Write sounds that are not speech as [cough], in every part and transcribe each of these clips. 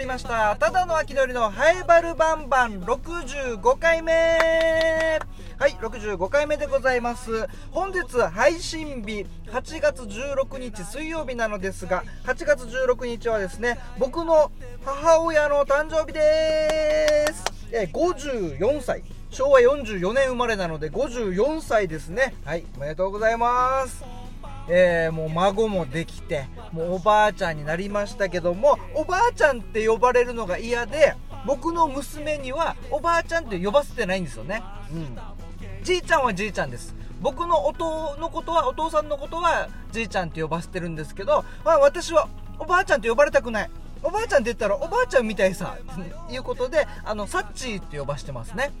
りました。ただの秋のりのハイバルバンバン65回目。はい65回目でございます。本日配信日8月16日水曜日なのですが8月16日はですね僕の母親の誕生日です。え54歳。昭和44年生まれなので54歳ですね。はいおめでとうございます。えー、もう孫もできてもうおばあちゃんになりましたけどもおばあちゃんって呼ばれるのが嫌で僕の娘にはおばあちゃんって呼ばせてないんですよね。うん。じいちゃんはじいちゃんです。僕のお父のことはお父さんのことはじいちゃんって呼ばせてるんですけど、まあ、私はおばあちゃんって呼ばれたくない。おばあちゃんって言ったらおばあちゃんみたいさということであのサッチーって呼ばしてますね。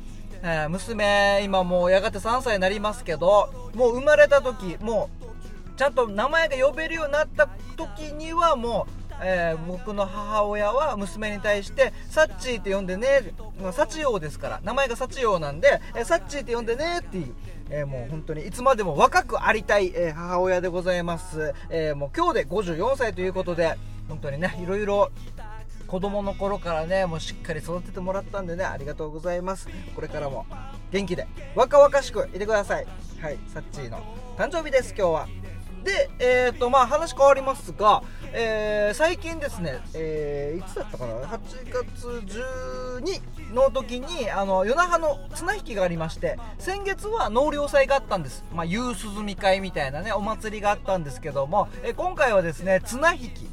えー、娘今もうやがて3歳になりますけどもう生まれた時もうちゃんと名前が呼べるようになった時にはもう、えー、僕の母親は娘に対してサッチーって呼んでね、まあ、サチヨウですから名前がサチヨウなんで、え、サッチーって呼んでねっていう、えー、もう本当にいつまでも若くありたい、え母親でございます、えもう今日で54歳ということで本当にねいろいろ子供の頃からねもうしっかり育ててもらったんでねありがとうございます。これからも元気で若々しくいてください。はいサッチーの誕生日です今日は。で、えーとまあ、話変わりますが、えー、最近ですね、えー、いつだったかな？8月12の時にあの夜那覇の綱引きがありまして先月は納涼祭があったんです、まあ、夕涼み会みたいなねお祭りがあったんですけども、えー、今回はですね綱引き。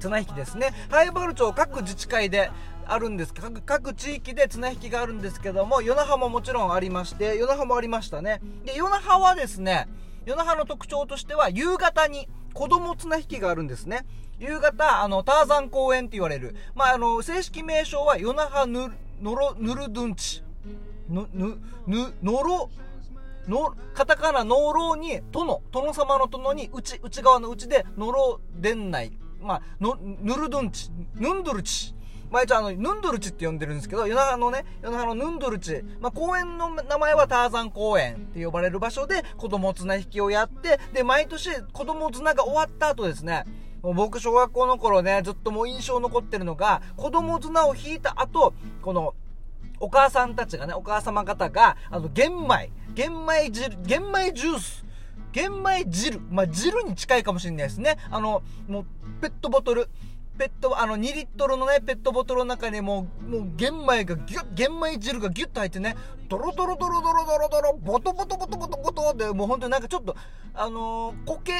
綱引きですね。灰原町各自治会であるんです各各地域で綱引きがあるんですけども与那覇ももちろんありまして与那覇もありましたね。で与那覇はですね与那覇の特徴としては夕方に子供綱引きがあるんですね。夕方あのターザン公園って言われる、まあ、あの正式名称は与那覇ぬのろぬるどんちぬぬぬのろのカタカナ農老に殿。殿様の殿に内内側の内で農老殿内まあのぬるどんちぬんどるちまあ、一応あの、ヌンドルチって呼んでるんですけど、夜中のね、夜中のヌンドルチ、まあ、公園の名前はターザン公園って呼ばれる場所で子供綱引きをやって、で、毎年子供綱が終わった後ですね、もう僕小学校の頃ね、ずっともう印象残ってるのが、子供綱を引いた後、この、お母さんたちがね、お母様方が、あの、玄米、玄米汁、玄米ジュース、玄米汁、まあ、汁に近いかもしれないですね。あの、もう、ペットボトル、ペット、あの、2リットルのね、ペットボトルの中にもう、もう、玄米がギュッ、玄米汁がギュッと入ってね、ドロドロドロドロドロドロ、ボトボトボトボトボトで、もう本当になんかちょっと、あのー、固形、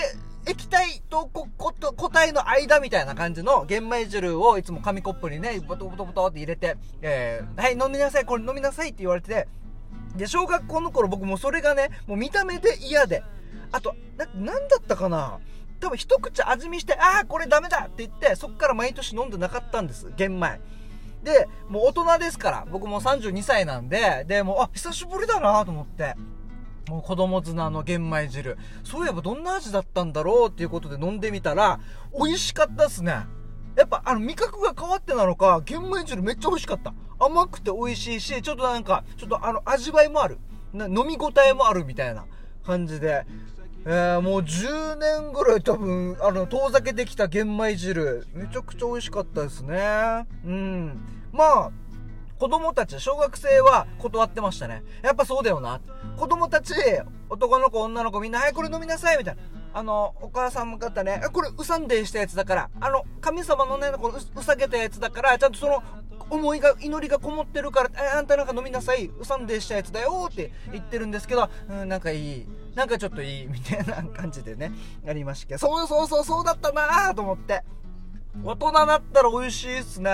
液体とこ、こ、固体の間みたいな感じの玄米汁をいつも紙コップにね、ボトボトボトって入れて、えー、はい、飲みなさい、これ飲みなさいって言われてて、で、小学校の頃僕もそれがね、もう見た目で嫌で、あと、な、なんだったかな？多分一口味見して、ああ、これダメだって言って、そっから毎年飲んでなかったんです、玄米。で、もう大人ですから、僕も32歳なんで、で、もう、あ、久しぶりだなと思って。もう子供綱の玄米汁。そういえばどんな味だったんだろうっていうことで飲んでみたら、美味しかったっすね。やっぱあの味覚が変わってなのか、玄米汁めっちゃ美味しかった。甘くて美味しいし、ちょっとなんか、ちょっとあの味わいもある。な飲み応えもあるみたいな感じで。えー、もう10年ぐらい多分、あの、遠ざけてきた玄米汁、めちゃくちゃ美味しかったですね。うん。まあ、子供たち、小学生は断ってましたね。やっぱそうだよな。子供たち、男の子、女の子みんな、はい、これ飲みなさいみたいな。あの、お母さんも方ね、これ、うさんでしたやつだから、あの、神様のね、このう、うさげたやつだから、ちゃんとその、思いが、祈りがこもってるから、あんたなんか飲みなさい、うさんでしたやつだよって言ってるんですけど、うん、なんかいい。なんかちょっといい、みたいな感じでね、[laughs] やりましたけど、そうそうそう、そうだったなぁと思って。大人だったら美味しいっすね。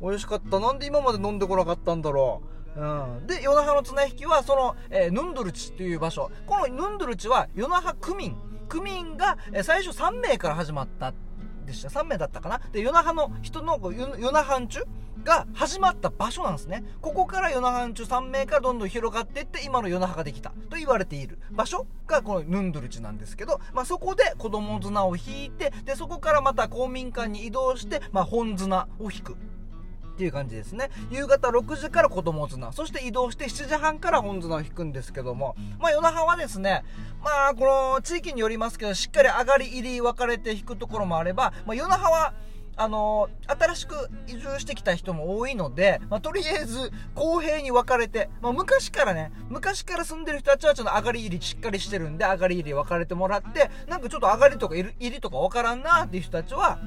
美味しかった。なんで今まで飲んでこなかったんだろう。うん。で、与那覇の綱引きは、その、えー、ヌンドルチっていう場所。このヌンドルチは、与那覇区民。区民が、えー、最初3名から始まったでした。3名だったかな。で、与那覇の人の、与那覇中が始まった場所なんですね。ここから与那覇中3名からどんどん広がっていって今の与那覇ができたと言われている場所がこのヌンドルチなんですけど、まあ、そこで子供綱を引いてでそこからまた公民館に移動して、まあ、本綱を引くっていう感じですね。夕方6時から子供綱、そして移動して7時半から本綱を引くんですけども、まあ、与那覇はですね、まあ、この地域によりますけど、しっかり上がり入り分かれて引くところもあれば、まあ、与那覇はあの、新しく移住してきた人も多いので、まあ、とりあえず公平に分かれて、まあ、昔からね昔から住んでる人たちはちょっと上がり入りしっかりしてるんで上がり入り分かれてもらってなんかちょっと上がりとか入りとか分からんなっていう人たちは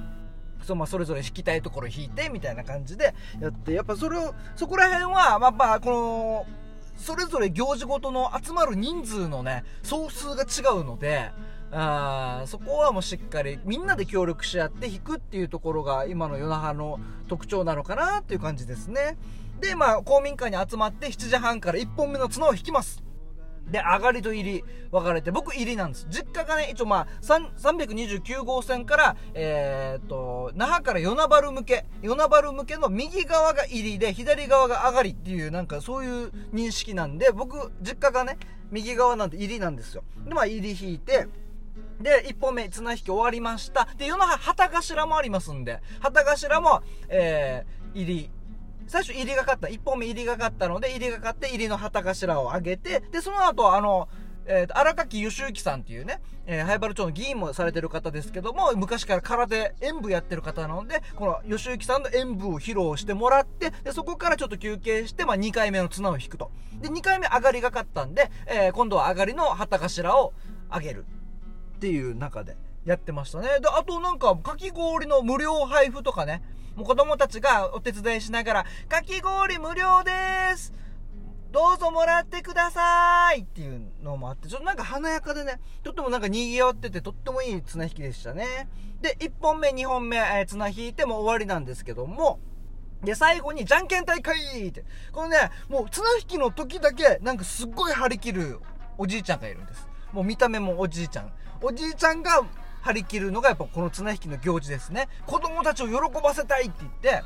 そまあ、それぞれ引きたいところ引いてみたいな感じでやってやっぱそれをそこら辺はまあまあこのそれぞれ行事ごとの集まる人数のね総数が違うのであそこはもうしっかりみんなで協力し合って引くっていうところが今の与那覇の特徴なのかなっていう感じですねでまあ公民館に集まって7時半から1本目の綱を引きますで、上がりと入り分かれて、僕入りなんです。実家がね、一応まあ、329号線から、えー、っと、那覇から与那原向け、与那原向けの右側が入りで、左側が上がりっていう、なんかそういう認識なんで、僕、実家がね、右側なんで入りなんですよ。で、まあ、入り引いて、で、1本目、綱引き終わりました。で、世の、旗頭もありますんで、旗頭も、えー、入り、最初入りがかった、1本目入りがかったので、入りがかって入りの旗頭を上げて、で、その後、あの、えーと、荒垣義行さんっていうね、えー、灰原町の議員もされてる方ですけども、昔から空手、演舞やってる方なので、この義行さんの演舞を披露してもらって、で、そこからちょっと休憩して、まあ、2回目の綱を引くと。で、2回目上がりがかったんで、えー、今度は上がりの旗頭を上げる。っていう中でやってましたね。で、あとなんか、かき氷の無料配布とかね、もう子供たちがお手伝いしながら、かき氷無料ですどうぞもらってくださいっていうのもあって、ちょっとなんか華やかでね、とってもなんか賑わってて、とってもいい綱引きでしたね。で、1本目、2本目、えー、綱引いても終わりなんですけども、で、最後に、じゃんけん大会って。このね、もう綱引きの時だけ、なんかすっごい張り切るおじいちゃんがいるんです。もう見た目もおじいちゃん。おじいちゃんが張り切るのがやっぱこの綱引きの行事ですね。子供たちを喜ばせたいって言って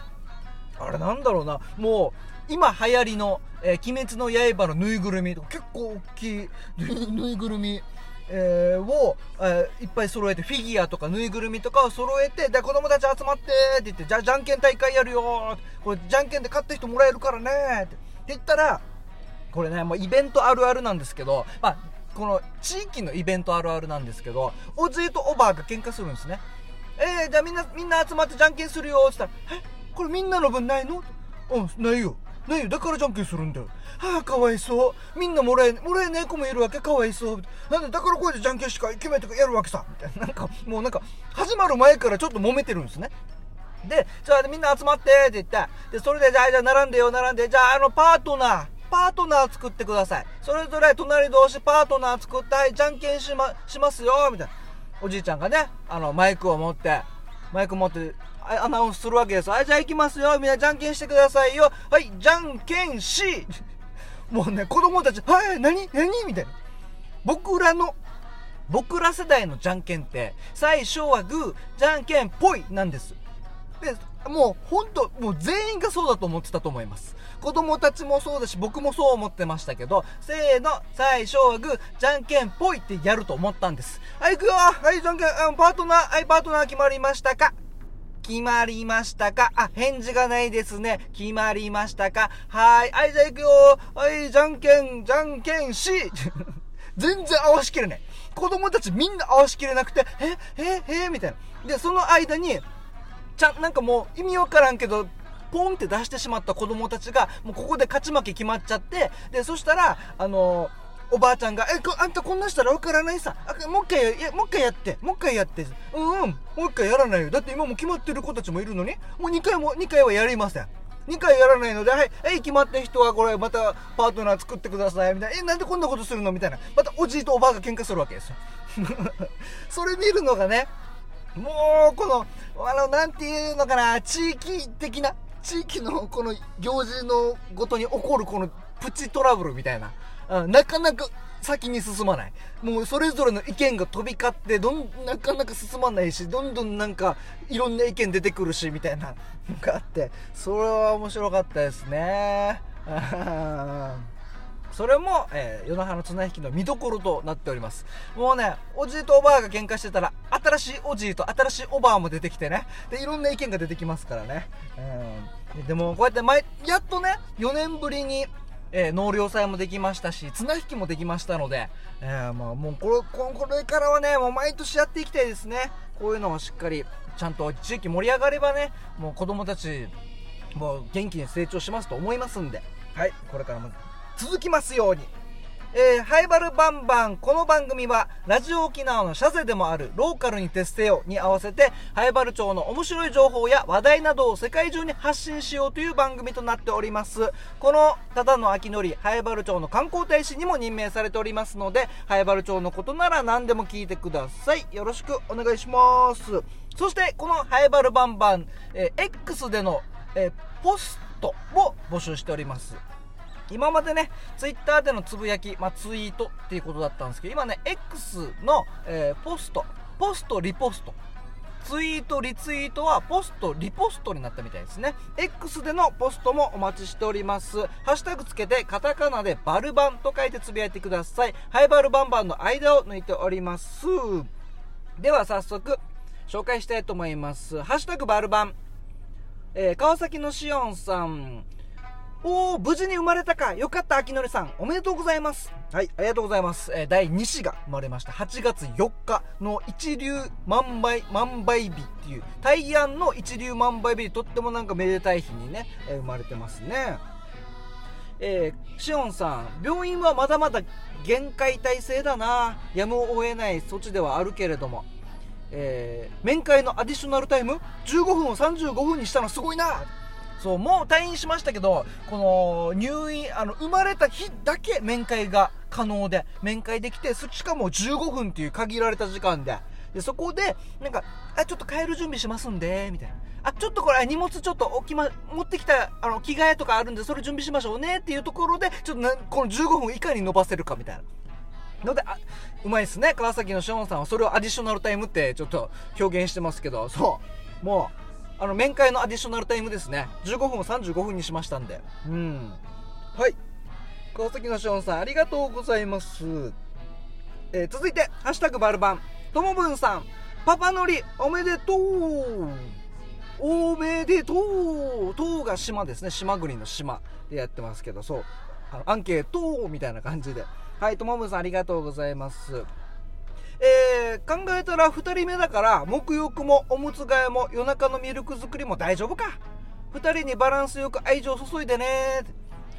あれなんだろうな。もう今流行りの「えー、鬼滅の刃」のぬいぐるみとか結構大きいぬいぐるみえー、を、えー、いっぱい揃えてフィギュアとかぬいぐるみとかを揃えてで子供たち集まってって言ってじゃあじゃんけん大会やるよこれじゃんけんで勝った人もらえるからねって言ったらこれねもうイベントあるあるなんですけど、まあ、この地域のイベントあるあるなんですけどおじいとおばあが喧嘩するんですね。えー、じゃあみんなみんな集まってじゃんけんするよ。っつったら「えこれみんなの分ないの?」うんないよ。ないよ。だからじゃんけんするんだよ。はあかわいそう。みんなもらえもらえない子もいるわけ。かわいそう。なんでだからこうやってじゃんけんしか決めてやるわけさ。みたいな。なんかもうなんか始まる前からちょっと揉めてるんですね。でじゃあみんな集まってって言って。でそれでじゃあじゃあ並んでよ並んで。じゃああのパートナー。パートナー作ってください。それぞれ隣同士パートナー作って、じゃんけんしま、しますよ、みたいな。おじいちゃんがね、あの、マイクを持って、マイク持って、アナウンスするわけです。はい、じゃあ行きますよ。みんなじゃんけんしてくださいよ。はい、じゃんけんし [laughs] もうね、子供たち、はい、何何？みたいな。僕らの、僕ら世代のじゃんけんって、最初はグー、じゃんけんぽいなんです。で、もう本当、もう全員がそうだと思ってたと思います。子供たちもそうだし、僕もそう思ってましたけど、せーの、最初はグー、じゃんけんぽいってやると思ったんです。はい、行くよはい、じゃんけん、パートナー、はい、パートナー決まりましたか？決まりましたか？あ、返事がないですね。決まりましたか？はい。はい、じゃあ行くよはい、じゃんけん、じゃんけんし [laughs] 全然合わしきれない。子供たちみんな合わしきれなくて、え、え、え、みたいな。で、その間に、ちゃん、なんかもう意味わからんけど、ポンって出してしまった子供たちが、もうここで勝ち負け決まっちゃって、で、そしたら、あのおばあちゃんが、え、あんたこんなしたらわからないさ。あもう一回や、もう一回やって、もう一回やって。うんうん、もう一回やらないよ。だって今も決まってる子たちもいるのに、もう2回も、2回はやりません。2回やらないので、はい、はい、決まった人はこれまたパートナー作ってください、みたいな。え、なんでこんなことするの？みたいな。またおじいとおばあが喧嘩するわけですよ。[laughs] それ見るのがね、もう、この、あの、なんていうのかな、地域的な、地域のこの行事のごとに起こるこのプチトラブルみたいな、うん、なかなか先に進まない。もうそれぞれの意見が飛び交って、どん、なかなか進まないし、どんどんなんか、いろんな意見出てくるし、みたいなのがあって、それは面白かったですね。それも、えー、夜那覇の綱引きの見どころとなっております。もうね、おじいとおばあが喧嘩してたら、新しいおじいと新しいおばあも出てきてね、で、いろんな意見が出てきますからね。うん、でも、こうやって前、やっとね、4年ぶりに、えー、納涼祭もできましたし、綱引きもできましたので、えー、まあもうこれ、これからはね、もう毎年やっていきたいですね。こういうのをしっかり、ちゃんと地域盛り上がればね、もう子供たち、もう元気に成長しますと思いますんで、はい、これからも続きますように。えー、ハイバルバンバン、この番組は、ラジオ沖縄のシャゼでもある、ローカルに徹せよに合わせて、ハイバル町の面白い情報や話題などを世界中に発信しようという番組となっております。この、ただの秋のり、ハイバル町の観光大使にも任命されておりますので、ハイバル町のことなら何でも聞いてください。よろしくお願いします。そして、このハイバルバンバン、えー、X での、えー、ポストを募集しております。今までね、ツイッターでのつぶやき、まあ、ツイートっていうことだったんですけど、今ね、X の、えー、ポスト、ポスト、リポスト、ツイート、リツイートはポスト、リポストになったみたいですね。X でのポストもお待ちしております。ハッシュタグつけて、カタカナでバルバンと書いてつぶやいてください。ハイバルバンバンの間を抜いております。では早速、紹介したいと思います。ハッシュタグバルバン。えー、川崎のしおんさん、おー、無事に生まれたか。よかった、秋のりさん。おめでとうございます。はい、ありがとうございます。えー、第2子が生まれました。8月4日の一流万倍、万倍日っていう、大安の一流万倍日、とってもなんかめでたい日にね、えー、生まれてますね。えー、シオンさん、病院はまだまだ限界体制だな。やむを得ない措置ではあるけれども。えー、面会のアディショナルタイム？15分を35分にしたのすごいなそうもう退院しましたけどこの入院あの生まれた日だけ面会が可能で面会できてしかも15分っていう限られた時間ででそこでなんかあちょっと帰る準備しますんでみたいなあちょっとこれ荷物ちょっと置きま持ってきたあの着替えとかあるんでそれ準備しましょうねっていうところでちょっとなこの15分いかに伸ばせるかみたいなので、あ、うまいですね。川崎のショーンさんはそれをアディショナルタイムってちょっと表現してますけど、そう。もう、あの面会のアディショナルタイムですね。15分を35分にしましたんで。うん。はい。川崎のしおんさんありがとうございます、えー、続いて「ハッシュタグバルバン」ともぶんさん。パパのりおめでとう。おめでとう。とが島ですね。島国の島でやってますけどそう。あのアンケートみたいな感じで。はいともぶんさんありがとうございます。えー、考えたら2人目だから沐浴もおむつ替えも夜中のミルク作りも大丈夫か。2人にバランスよく愛情を注いでね。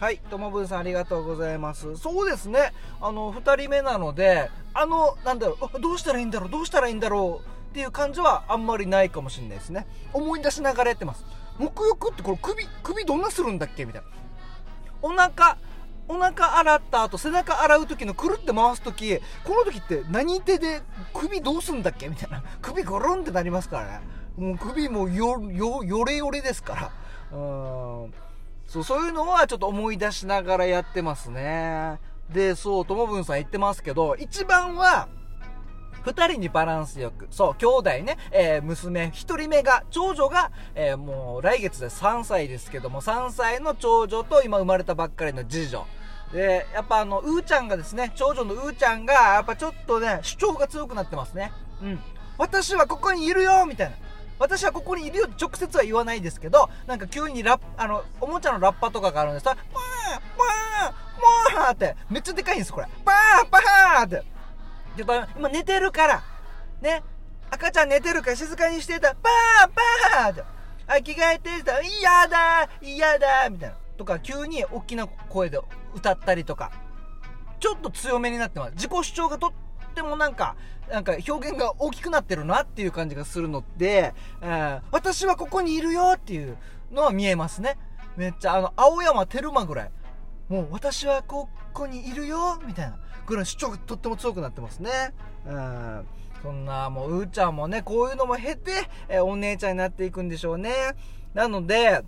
はいともぶんさんありがとうございます。そうですね。あの2人目なのであのなんだろうどうしたらいいんだろうどうしたらいいんだろうっていう感じはあんまりないかもしれないですね。思い出しながらやってます。沐浴ってこれ首首どんなするんだっけ？みたいな。お腹お腹洗った後背中洗う時のくるって回す時この時って何手で首どうすんだっけ？みたいな。首ゴロンってなりますからね。もう首もよよよれよれですから。うん。そうそういうのはちょっと思い出しながらやってますね。でそう友文さん言ってますけど一番は二人にバランスよく。そう、兄弟ね、えー、娘、一人目が、長女が、えー、もう来月で3歳ですけども、3歳の長女と今生まれたばっかりの次女。で、やっぱあの、うーちゃんがですね、長女のうーちゃんが、やっぱちょっとね、主張が強くなってますね。うん。私はここにいるよみたいな。私はここにいるよって直接は言わないですけど、なんか急にラッあの、おもちゃのラッパとかがあるんです。パーパーパーって、めっちゃでかいんです、これ。パーパーって。ちょっと今寝てるから、ね、赤ちゃん寝てるから静かにしてた、パーパーって、あ、着替えてた、嫌だ嫌だみたいな。とか、急に大きな声で歌ったりとか、ちょっと強めになってます。自己主張がとってもなんか、なんか表現が大きくなってるなっていう感じがするので、えー、私はここにいるよっていうのは見えますね。めっちゃ、あの、青山テルマぐらい。もう私はここにいるよみたいなぐらい主張がとっても強くなってますね。うん。そんな、もう、うーちゃんもね、こういうのも経て、え、お姉ちゃんになっていくんでしょうね。なので、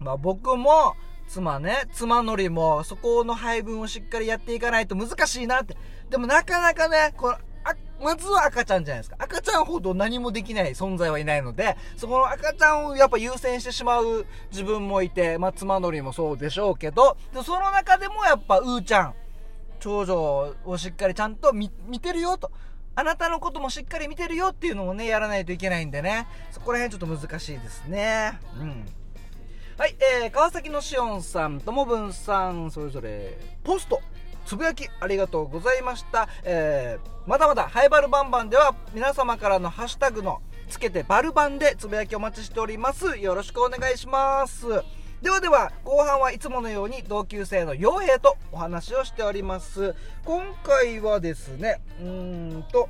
まあ僕も、妻ね、妻のりも、そこの配分をしっかりやっていかないと難しいなって。でもなかなかね、この、あ、まずは赤ちゃんじゃないですか。赤ちゃんほど何もできない存在はいないので、そこの赤ちゃんをやっぱ優先してしまう自分もいて、まあ、妻のりもそうでしょうけど、でその中でもやっぱ、うーちゃん、長女をしっかりちゃんと見てるよと。あなたのこともしっかり見てるよっていうのもね、やらないといけないんでね。そこら辺ちょっと難しいですね。うん。はい、えー、川崎のしおんさんともぶんさんそれぞれポストつぶやきありがとうございました、えー、まだまだハイバルバンバンでは皆様からのハッシュタグのつけてバルバンでつぶやきお待ちしておりますよろしくお願いしますではでは後半はいつものように同級生の傭兵とお話をしております。今回はですねうんと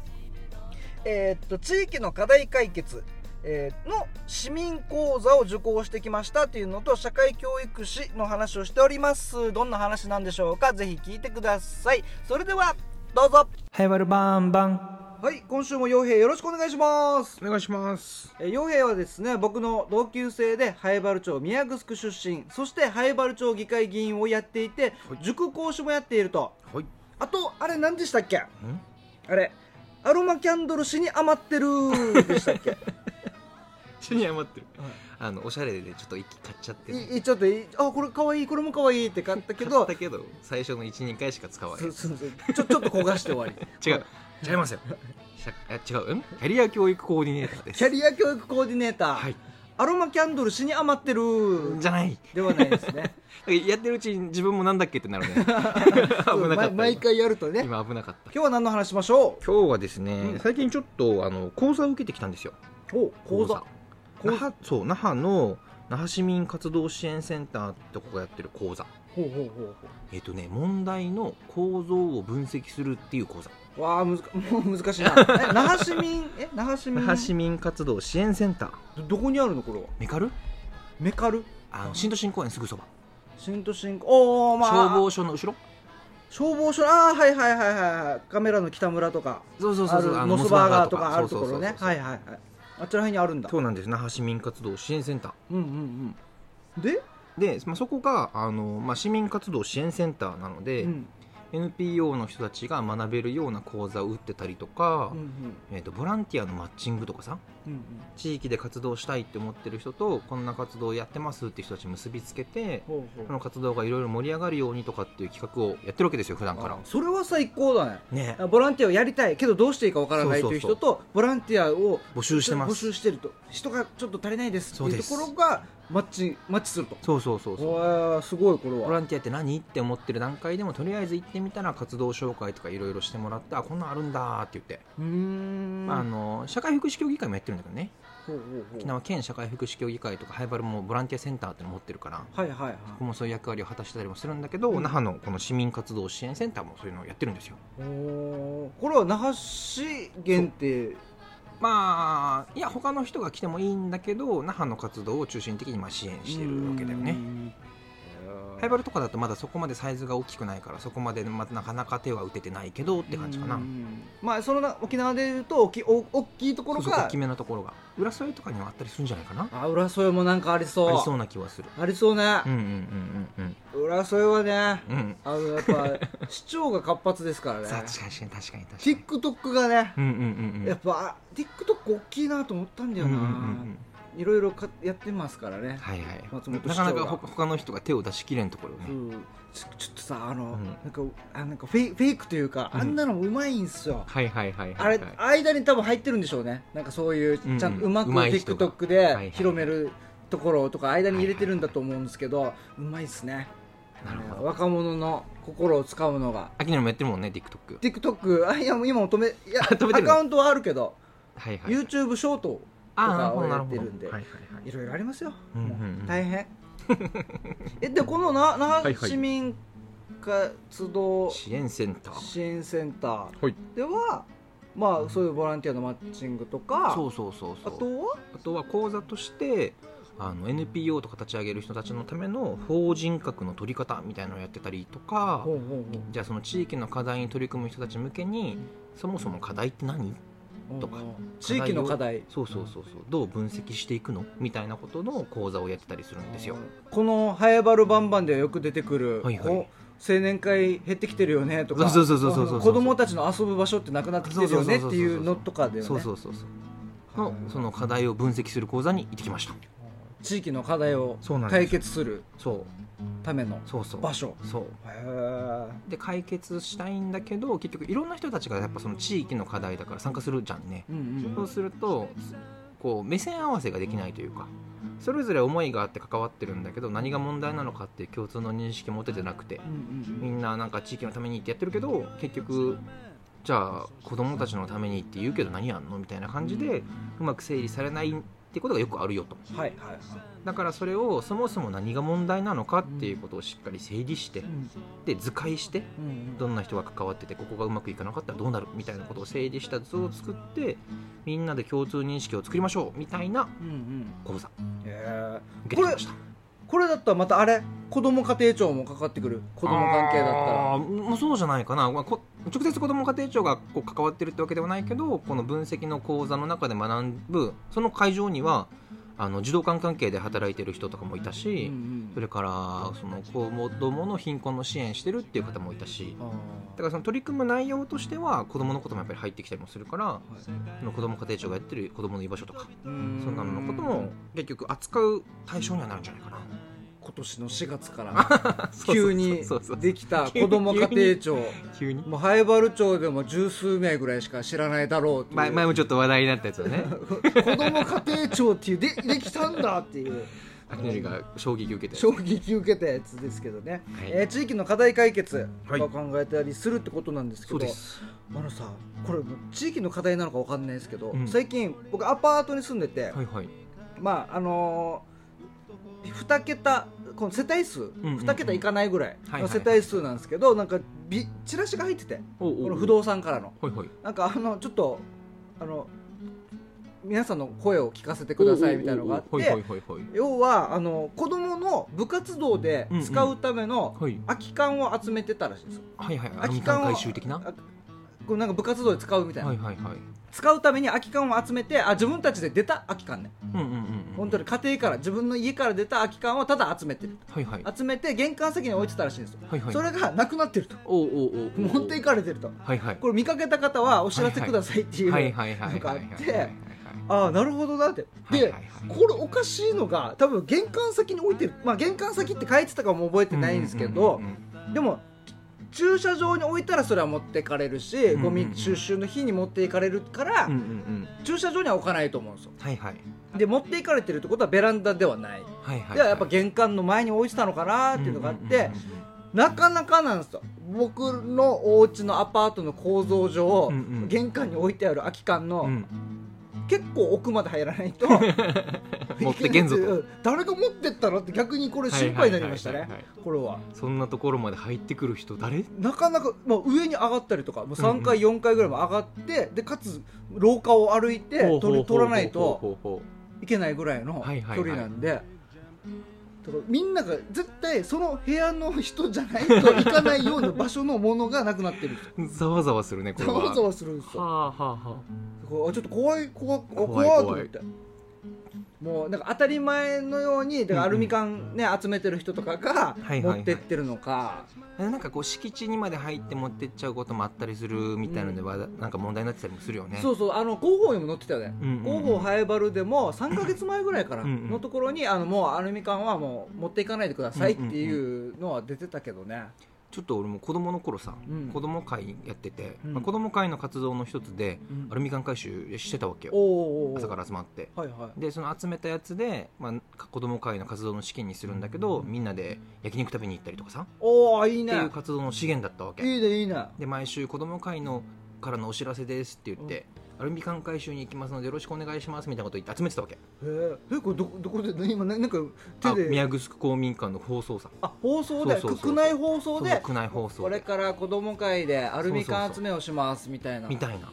えーっと地域の課題解決えの市民講座を受講してきましたというのと社会教育士の話をしております。どんな話なんでしょうか？ぜひ聞いてください。それではどうぞ。ハイバルバンバン。はい今週も傭兵よろしくお願いします。お願いします。えー傭兵はですね僕の同級生で灰原町宮城出身。そして灰原町議会議員をやっていて、塾講師もやっていると。はい。あとあれ何でしたっけ？ん？あれアロマキャンドル死に余ってるでしたっけ？[laughs] 一緒に余ってる。あのおしゃれでちょっと一気買っちゃってる。いいちょっといあこれかわいい。これもかわいいって買ったけど買ったけど最初の12回しか使わないそうそうそう。ちょちょっと焦がして終わり。[laughs] 違う違いますよ。違う。うん？キャリア教育コーディネーターです。キャリア教育コーディネーター、はい。アロマキャンドル死に余ってる。じゃない。ではないですね。[laughs] やってるうちに自分もなんだっけってなるね。[laughs] 危なかった。毎毎回やるとね。今危なかった。今日は何の話しましょ今日はですね、うん。最近ちょっとあの講座を受けてきたんですよ。うお講座。那覇そう那覇の那覇市民活動支援センターってとこがやってる講座ほうほうほえっ、とね問題の構造を分析するっていう講座。うほうわあむずかもう難しいな。え那覇市民？え那覇市民？那覇市民活動支援センター。どどこにあるのこれは？メカル？メカル？あの新都心公園すぐそば、新都心おおまあ。消防署の後ろ？消防署ああはいはいはいはいはい。カメラの北村とか。そうそうそうそう。あるモスバーガーとかあるそうそうそうそう。ところねはいはいはい。あちら辺にあるんだ。そうなんです。那覇市民活動支援センタうんうんうん。で、ーで、まあ、そこがあの、まあ、市民活動支援センターなので、うん。NPO の人たちが学べるような講座を打ってたりとか、うんうん。えー、とボランティアのマッチングとかさうんうん。地域で活動したいって思ってる人とこんな活動をやってますって人たち結びつけてほうその活動がいろいろ盛り上がるようにとかっていう企画をやってるわけですよ普段から。あそれは最高だね。ね。ボランティアをやりたいけどどうしていいかわからないという人とボランティアを募集してます。募集してると。人がちょっと足りないですっていうところがマッチマッチすると。そうそうそうそう。すごいこれは。ボランティアって何って思ってる段階でもとりあえず行ってみたら活動紹介とかいろいろしてもらってあこんなんあるんだって言って、うーん。まあ、あの社会福祉協議会もやってるんだけどね。ほうほうほう。沖縄県社会福祉協議会とかハイバルもボランティアセンターっての持ってるからはいはいはい。ここもそういう役割を果たしてたりもするんだけど、うん。那覇のこの市民活動支援センターもそういうのをやってるんですよ。おー。これは那覇市限定まあいや他の人が来てもいいんだけど那覇の活動を中心的にまあ支援してるわけだよね。ハイバルとかだとまだそこまでサイズが大きくないからそこまでまなかなか手は打ててないけどって感じかな。うんまあそのな沖縄でいうと大きお大きいところが大きめのところが。浦添とかにはあったりするんじゃないかな。あ浦添もなんかありそう。ありそうな気はする。ありそうね。うんうんうんうん浦添はねうん。うんあのやっぱ [laughs] 市長が活発ですからね。さあ確かに確かに確かに。TikTok がねうんうんうんうん。やっぱあ TikTok 大きいなと思ったんだようんうんうなんいろいろかやってますからね。はいはい。松本なかなかほ他の人が手を出しきれんところね。う。んちょちょっとさあの、うん。なんかあなんかフェイフェイクというか、うん。あんなのもうまいんすよ、はいはいはいあれはい。はい間に多分入ってるんでしょうね。なんかそういうちゃんとうまく TikTok で広めるところとか間に入れてるんだと思うんですけど、うまいっすね。なるほど。若者の心をつかむのが。秋野もやってるもんね TikTok TikTok あいや今も止めいや [laughs] アカウントはあるけど、はいはい。YouTube ショートかをやってるんではいろいろありますよ、う大変。[laughs] えでこのな那覇市民活動支援センター。支援センター。はい。ではまあそういうボランティアのマッチングとかそうそうそうそう。あとは？あとは講座としてあの NPO とか立ち上げる人たちのための法人格の取り方みたいなのをやってたりとかじゃあその地域の課題に取り組む人たち向けにそもそも課題って何？とか地域の課題。そうそうそうそう。どう分析していくの？みたいなことの講座をやってたりするんですよ。この「ハエバルバンバン」ではよく出てくる、はいはい。青年会減ってきてるよねとか。子供たちの遊ぶ場所ってなくなってきてるよねっていうのとかでそうね。そうそうそうのその課題を分析する講座に行ってきました。地域の課題を解決する。そうためのそうそう。場所。そう。へで解決したいんだけど結局いろんな人たちがやっぱその地域の課題だから参加するじゃんね。えうんうん。そうするとこう目線合わせができないというかそれぞれ思いがあって関わってるんだけど何が問題なのかっていう共通の認識持ててなくてみんななんか地域のためにってやってるけど結局じゃあ子供たちのためにって言うけど何やんのみたいな感じでうまく整理されないってことがよくあるよと。うんはいはいはい。だからそれをそもそも何が問題なのかっていうことをしっかり整理してうん。で図解してうんどんな人が関わっててここがうまくいかなかったらどうなるみたいなことを整理した図を作ってみんなで共通認識を作りましょうみたいなうんうん。講座。へ受けてきましたこれだったらまたあれ子供家庭庁もかかってくる。子供関係だったら。あーもうそうじゃないかな、まあ、こ直接子ども家庭庁がこう関わってるってわけではないけどこの分析の講座の中で学ぶその会場にはあの児童館関係で働いてる人とかもいたし、うんうん。それからその子どもの貧困の支援してるっていう方もいたしあだからその取り組む内容としては子どものこともやっぱり入ってきたりもするからーはい。その子ども家庭庁がやってる子どもの居場所とかうん。そんなののことも結局扱う対象にはなるんじゃないかな。今年の4月から [laughs] 急にできた子供家庭庁。[laughs] 急に？もう灰原町でも十数名ぐらいしか知らないだろう前前もちょっと話題になったやつよね。[laughs] 子供家庭庁っていうでできたんだっていう。が衝撃を受けて衝撃受けたやつですけどね、はい。えー地域の課題解決はい。とか考えたりするってことなんですけど、そうです。あのさこれ地域の課題なのかわかんないですけど、うん。最近僕アパートに住んでて、はいはい。まああのー、2桁この世帯数、んうん2桁いかないぐらいの世帯数なんですけど、なんかビチラシが入っててこの不動産からの。なんかあのちょっとあの皆さんの声を聞かせてくださいみたいなのがあって要はあの子供の部活動で使うためのはい。空き缶を集めてたらしいんですよ。空き缶を回収的な？はあこうなんか部活動で使うみたいな、使うために空き缶を集めてあ自分たちで出た空き缶ね。うんうんうんうん本当に家庭から自分の家から出た空き缶をただ集めてる。はいはい。集めて玄関先に置いてたらしいんですよ、はいはい。それがなくなってると。おうおうお持っていかれてると。はいはい。これ見かけた方はお知らせくださいっていうのがあってああなるほどなってでこれおかしいのが多分玄関先に置いてるまあ玄関先って書いてたかも覚えてないんですけどでも駐車場に置いたらそれは持ってかれるしんうんゴミ収集の日に持っていかれるからうんうんうん。駐車場には置かないと思うんですよ。はいはい。で持っていかれてるってことはベランダではない。はいはいではやっぱ玄関の前に置いてたのかなっていうのがあってうんうんうんなかなかなんですよ。僕のお家のアパートの構造上、うんうん玄関に置いてある空き缶の、うんうん結構奥まで入らないと [laughs] 持ってけんぞとうん誰が持ってったのって逆にこれ心配になりましたね。はいはいはいはい。これは。そんなところまで入ってくる人誰？なかなか、まあ、上に上がったりとかもう3階、4階ぐらいも上がってでかつ廊下を歩いて取らないといけないぐらいのはいはいはい距離なんで、だからみんなが絶対その部屋の人じゃないと行かないような場所のものがなくなってるんですよ。うざわざわするねこれは。ざわざわするんですよ。はあはあはこうちょっと怖い怖い怖い怖い怖いと思ってもうなんか当たり前のようにだからアルミ缶ね、集めてる人とかが持ってってるのか、あなんかこう敷地にまで入って持ってっちゃうこともあったりするみたいのでは、なんか問題になってたりもするよね。そうそうあの広報にも載ってたよね、うんうんうん。広報ハエバルでも3か月前ぐらいからうんうん。のところにあのもうアルミ缶はもう持っていかないでくださいっていうのは出てたけどね、ちょっと俺も子供の頃さ、うん。子供会やってて、うん。まあ、子供会の活動の一つで、うん。アルミ缶回収してたわけおよお朝から集まって。はいはい。でその集めたやつで、まあ、子供会の活動の資金にするんだけどみんなで焼肉食べに行ったりとかさ、おおいいね。っていう活動の資源だったわけ。いいねいいね。で毎週子供会のからのお知らせですって言って、アルミ缶回収に行きますのでよろしくお願いしますみたいなこと言って集めてたわけ。へええこれどどこで今ななんかあ手で？宮城公民館の放送さあ放送で？そうそうそう区内放送で？区内放送で。これから子供会でアルミ缶集めをしますみたいな。みたいな。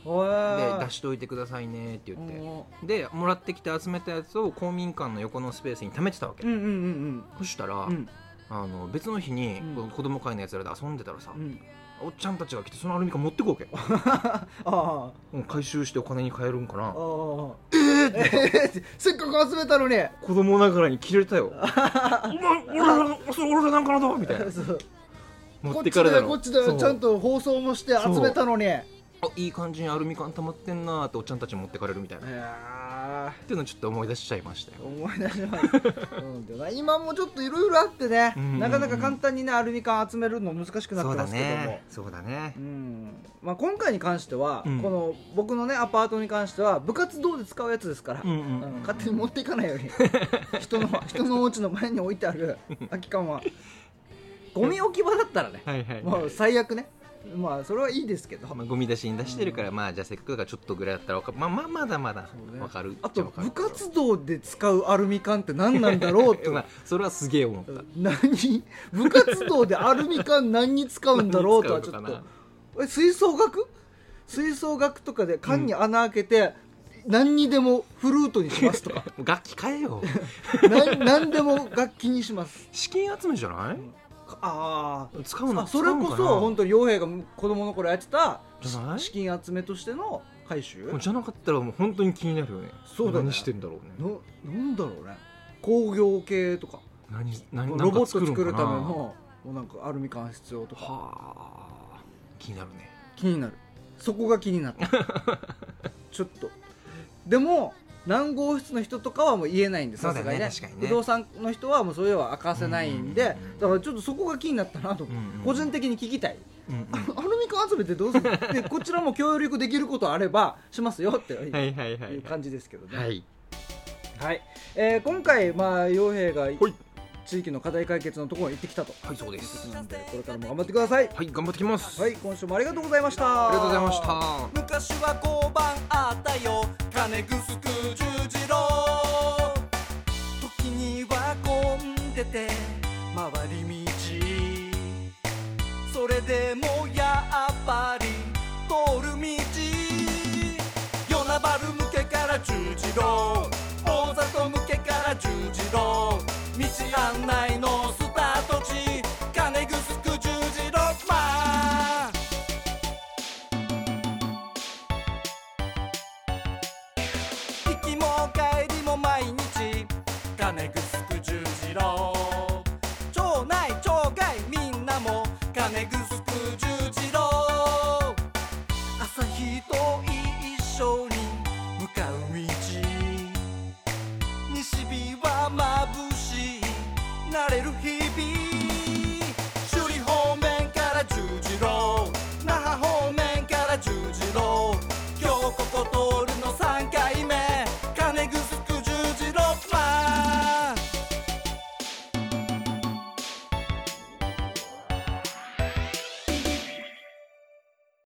で出しといてくださいねって言って。おでもらってきて集めたやつを公民館の横のスペースに貯めてたわけ、うんうんうんそしたら、うんうん。あの別の日に、うん。この子供会のやつらで遊んでたらさ、うんおっちゃんたちが来てそのアルミ缶持ってくわけ。[laughs] ああ。もう回収してお金に換えるんかな。ああ。え [laughs] えせっかく集めたのに。子供ながらに切れたよ。[laughs] お前俺らそれ俺らなんかなだみたいな。そう。持こってかれたの。でこっちでちゃんと放送もして集めたのに。あいい感じにアルミ缶溜まってんなーっておっちゃんたち持ってかれるみたいなっーていうのをちょっと思い出しちゃいましたよ。思い出します、うん、でもな [laughs] 今もちょっといろいろあってね、うん。うんうんなかなか簡単にねアルミ缶集めるの難しくなってますけども。ね。そうだね。うん。まあ、今回に関しては、うん。この僕のねアパートに関しては部活動で使うやつですから、うんうん。うん。勝手に持っていかないように。[laughs] 人の人のお家の前に置いてある空き缶は。[laughs] ゴミ置き場だったらねはいはい、もう最悪ねまあそれはいいですけど。まあ、ゴミ出しに出してるから、まあじゃあせっかくだからちょっとぐらいだったらわかまあまあまだまだわかるあと部活動で使うアルミ缶って何なんだろうって [laughs] まあそれはすげえ思った。何？部活動でアルミ缶何に使うんだろうとはちょっと。[laughs] え吹奏楽？吹奏楽とかで缶に穴開けて、何にでもフルートにしますとか。[laughs] 楽器変えよな何でも楽器にします。資金集めじゃない？あ使うの？それこそ本当に洋平が子供の頃やってた資金集めとしての回収？じゃなかったらもう本当に気になるよね。そうだね。何してんだろうね。ななんだろうね。工業系とか。何何ロボット作るためのもうなんかアルミ缶必要とか。はあ。気になるね。気になる。そこが気になった。[laughs] ちょっと。でも何号室の人とかはもう言えないんですがに確かにね。不動産の人はもうそれは明かせないんで、うんうんうんだからちょっとそこが気になったなと、うんうん個人的に聞きたい。うんうん。アルミ缶集めてどうする？[laughs] でこちらも協力できることあればしますよってはいはいはいい。う感じですけどね。はい。はい、えー今回まあ洋平がはい。地域の課題解決のところに行ってきたと。はいそうです。なんでこれからも頑張ってください。はい頑張ってきます。はい今週もありがとうございました。ありがとうございました。昔は交番あったよ金ぐすく十字路時には混んでて回り道それでもやっぱり通る道与那原向けから十字路大里向けから十字路道案内